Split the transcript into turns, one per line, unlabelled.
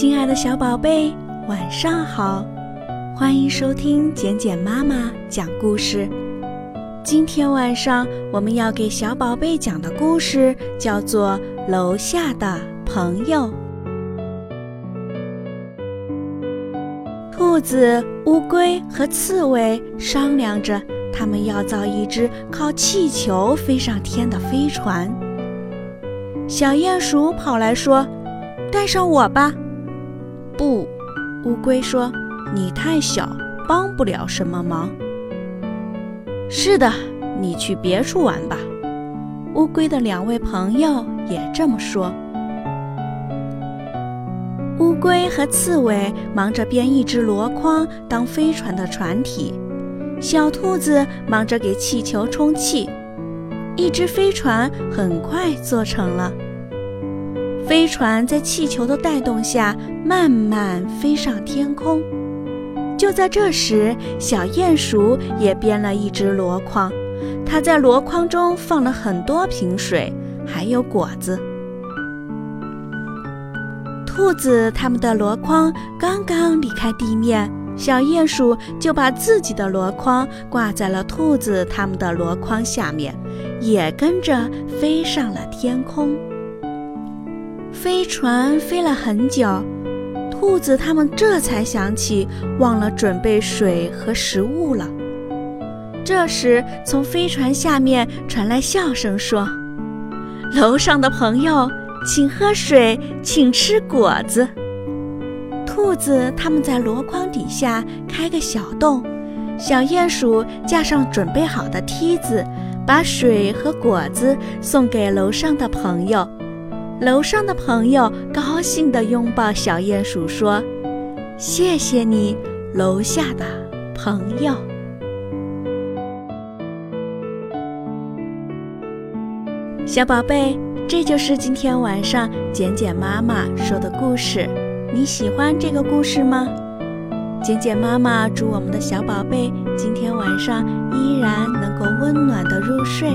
亲爱的小宝贝，晚上好！欢迎收听简简妈妈讲故事。今天晚上我们要给小宝贝讲的故事叫做《楼下的朋友》。兔子、乌龟和刺猬商量着，他们要造一只靠气球飞上天的飞船。小鼹鼠跑来说：“带上我吧。”不，乌龟说：“你太小，帮不了什么忙。”是的，你去别处玩吧。乌龟的两位朋友也这么说。乌龟和刺猬忙着编一只箩筐当飞船的船体，小兔子忙着给气球充气，一只飞船很快做成了。飞船在气球的带动下慢慢飞上天空。就在这时，小鼹鼠也编了一只箩筐，它在箩筐中放了很多瓶水，还有果子。兔子他们的箩筐刚刚离开地面，小鼹鼠就把自己的箩筐挂在了兔子他们的箩筐下面，也跟着飞上了天空。飞船飞了很久，兔子他们这才想起忘了准备水和食物了。这时，从飞船下面传来笑声，说：“楼上的朋友，请喝水，请吃果子。”兔子他们在箩筐底下开个小洞，小鼹鼠架上准备好的梯子，把水和果子送给楼上的朋友。楼上的朋友高兴地拥抱小鼹鼠，说：“谢谢你，楼下的朋友。”小宝贝，这就是今天晚上简简妈妈说的故事。你喜欢这个故事吗？简简妈妈祝我们的小宝贝今天晚上依然能够温暖的入睡。